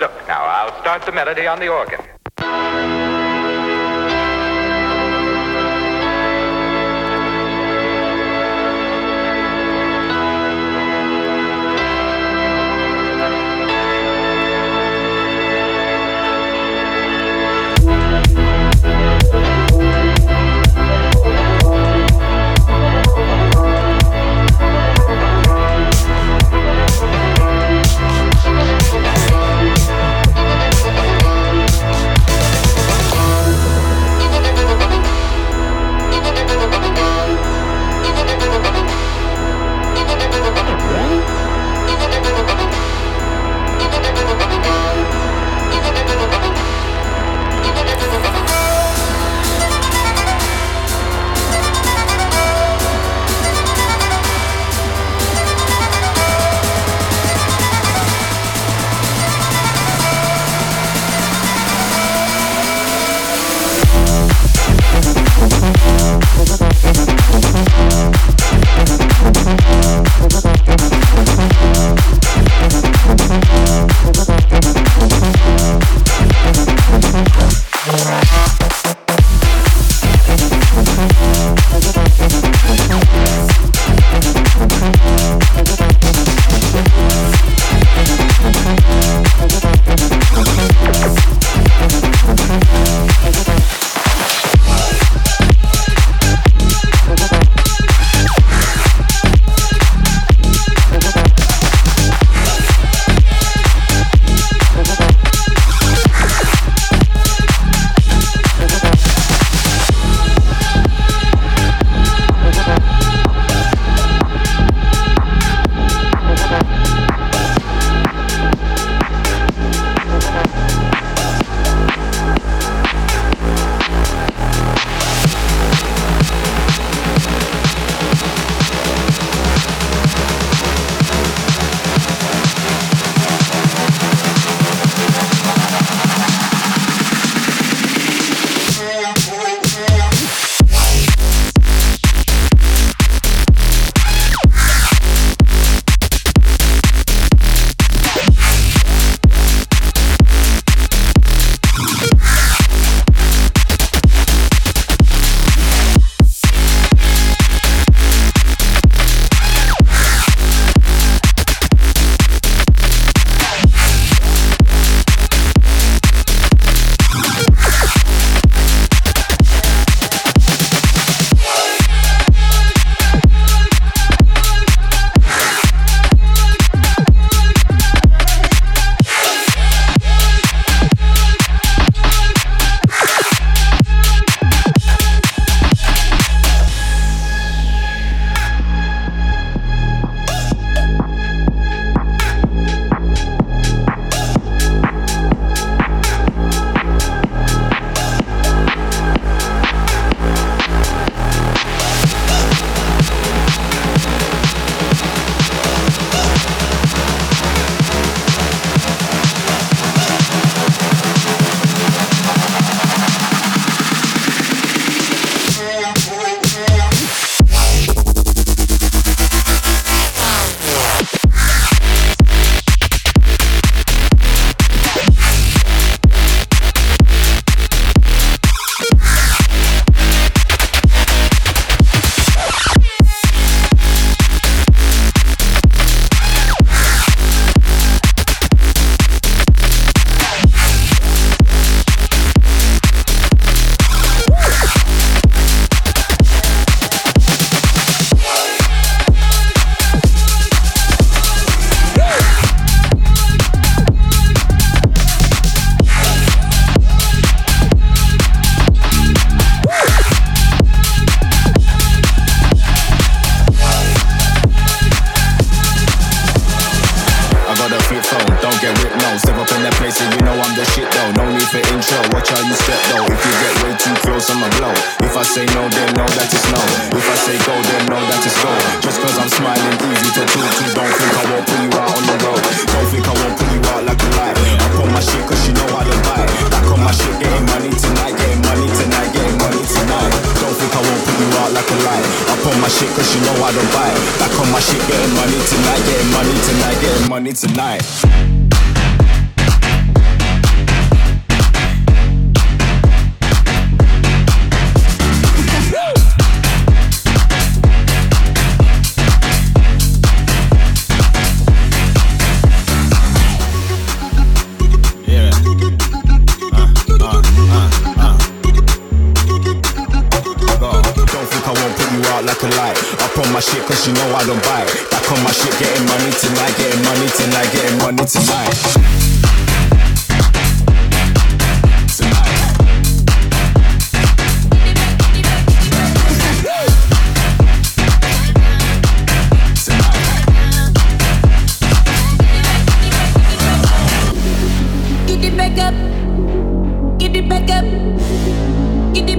Look, now I'll start the melody on the organ.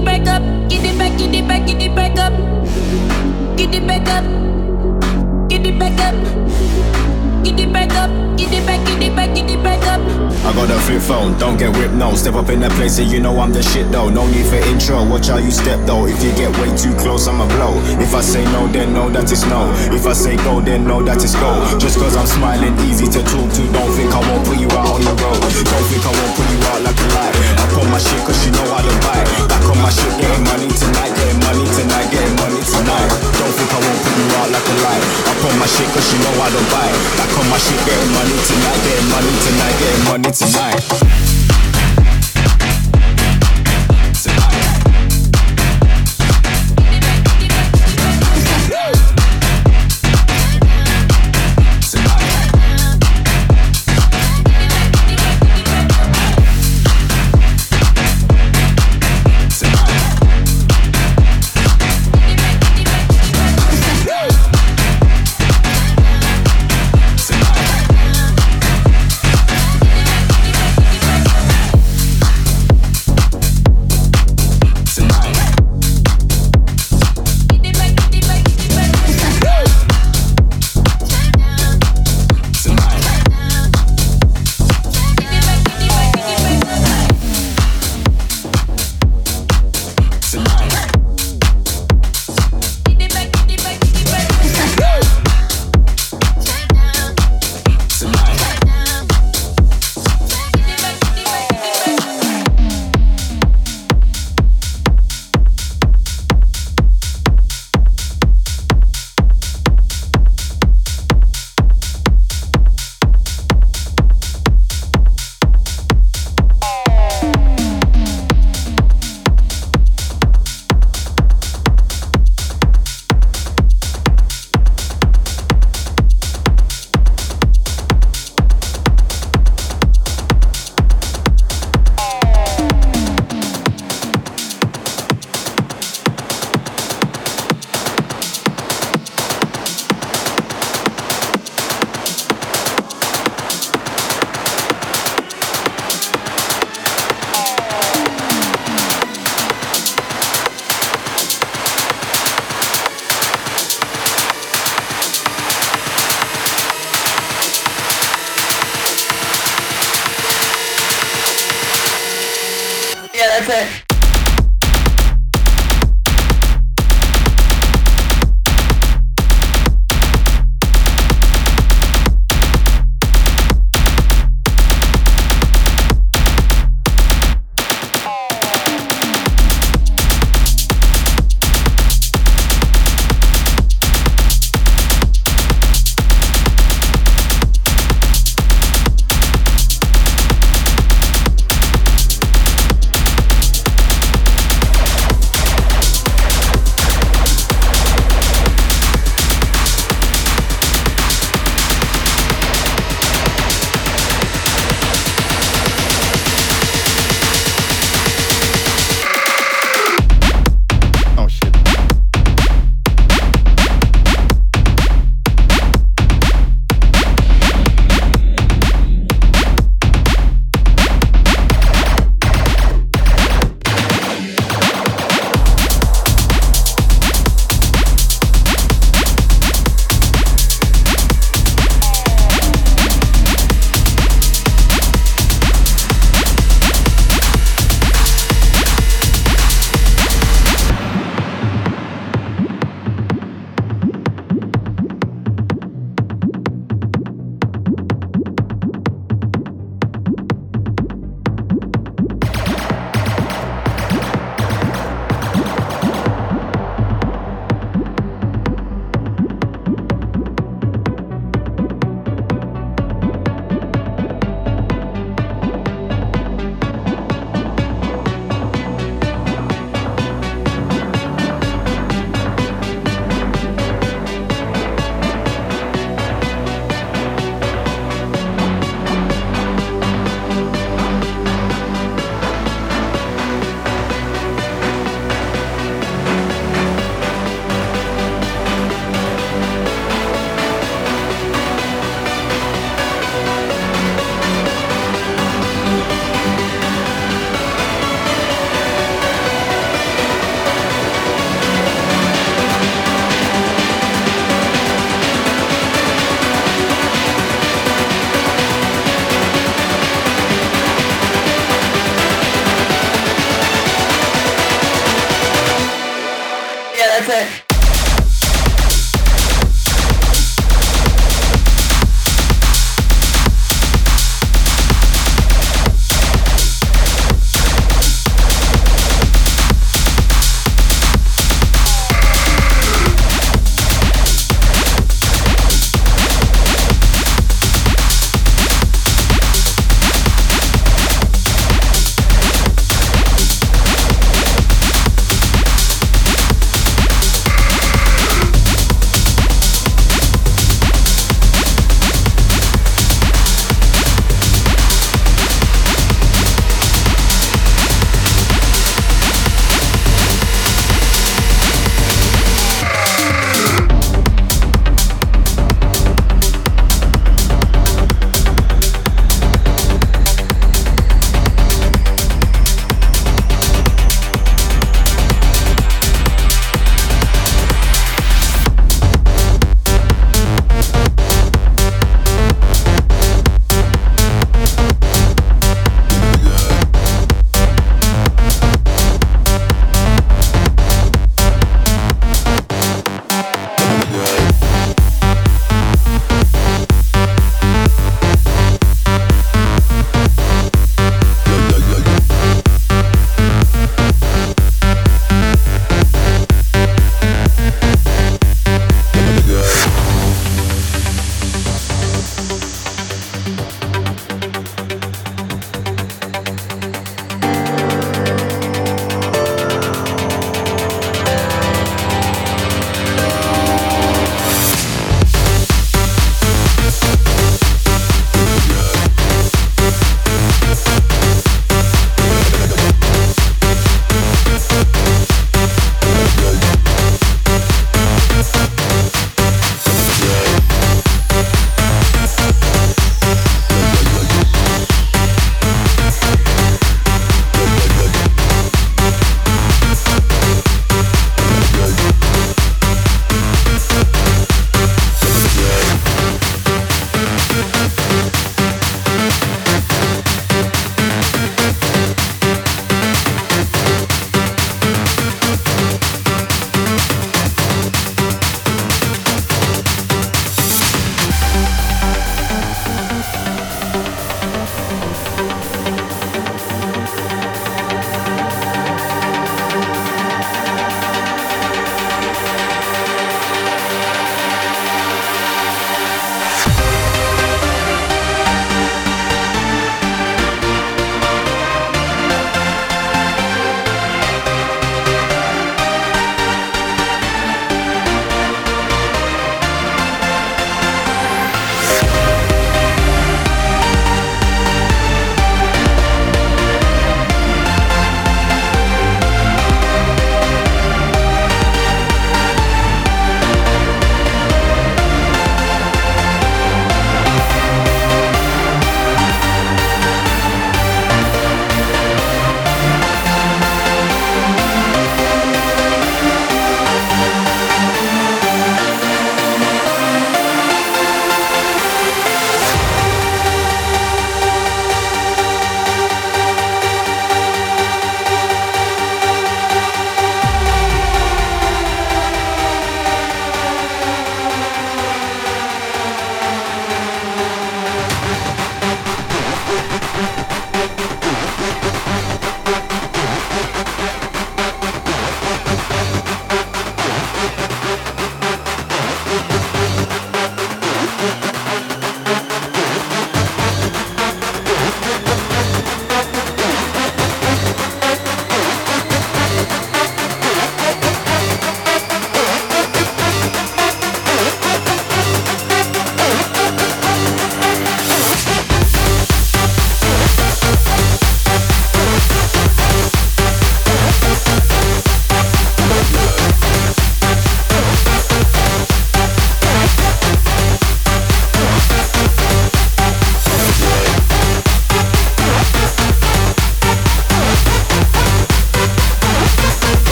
it back up, get it back, get it back, get it back up, get it back up, get it back up phone. Don't get ripped, no. Step up in that place and you know I'm the shit though. No need for intro. Watch how you step though. If you get way too close, I'ma blow. If I say no, then know that it's no. If I say go, then know that it's go. Just cause I'm smiling, easy to talk to. Don't think I won't put you out on the road. Don't think I won't put you out like a light. I put my shit cause you know I don't buy. Back on my shit, getting money tonight, getting money tonight, getting money tonight. Don't think I won't put you out like a light. I put my shit cause you know I don't buy. Back on my shit, getting money tonight, getting money tonight, getting money tonight.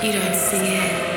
You don't see it.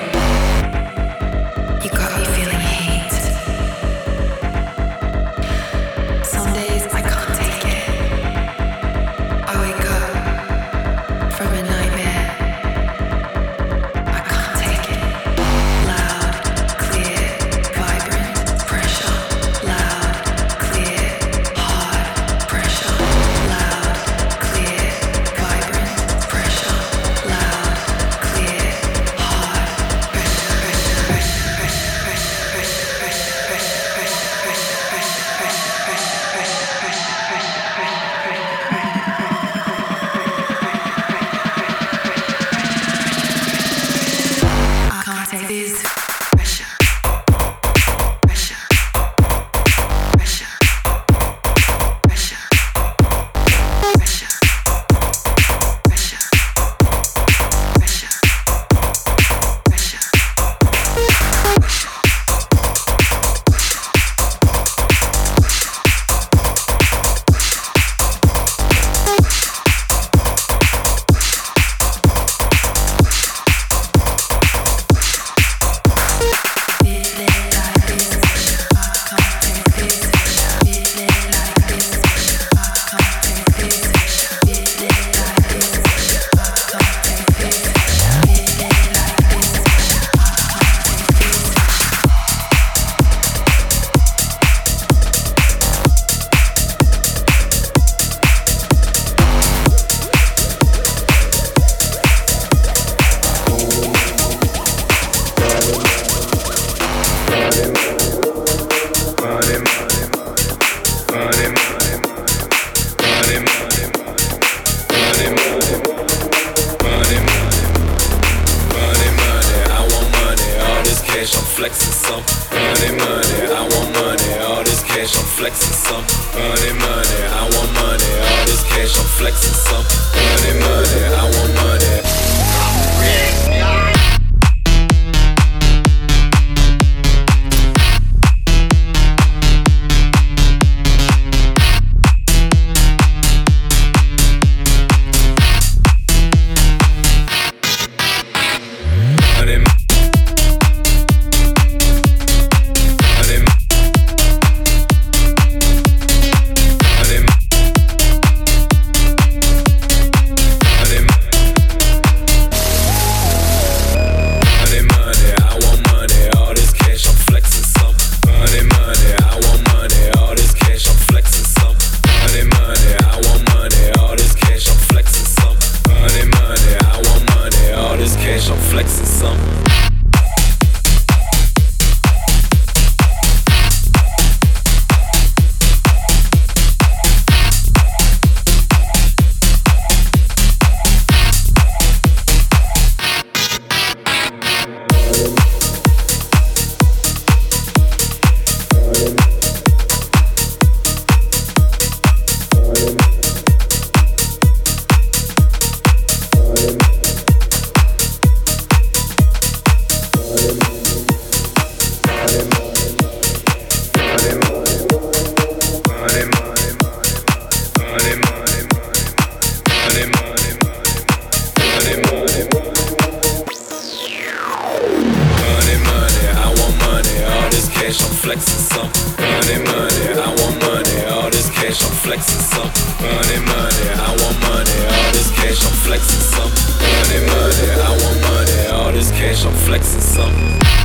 cash, I'm flexing some. Money, money, I want money. All this cash, I'm flexing some. Money, money, I want money. All this cash, I'm flexing some.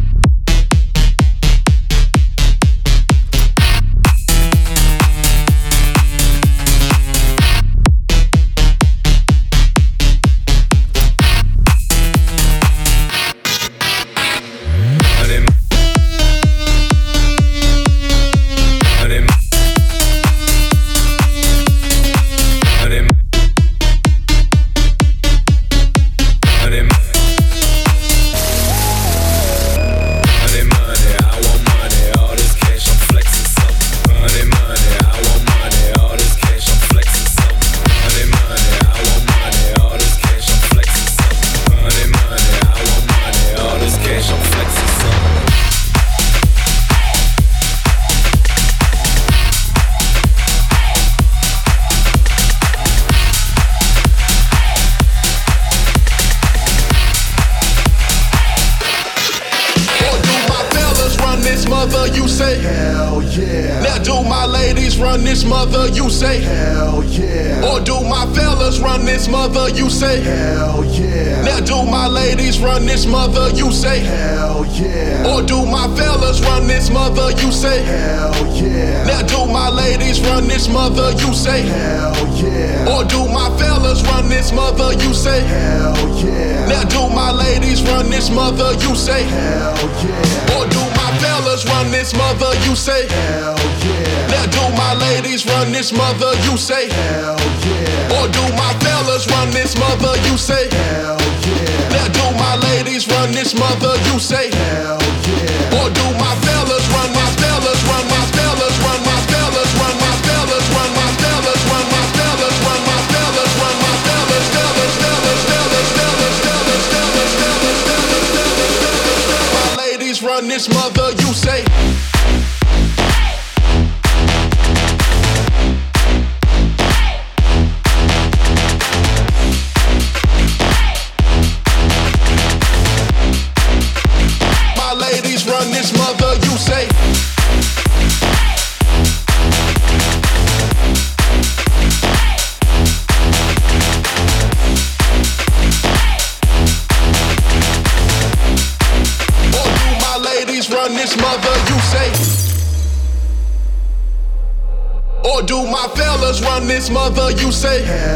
Mother, you say Hell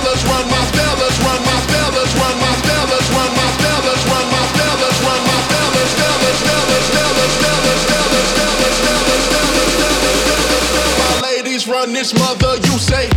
this mother you say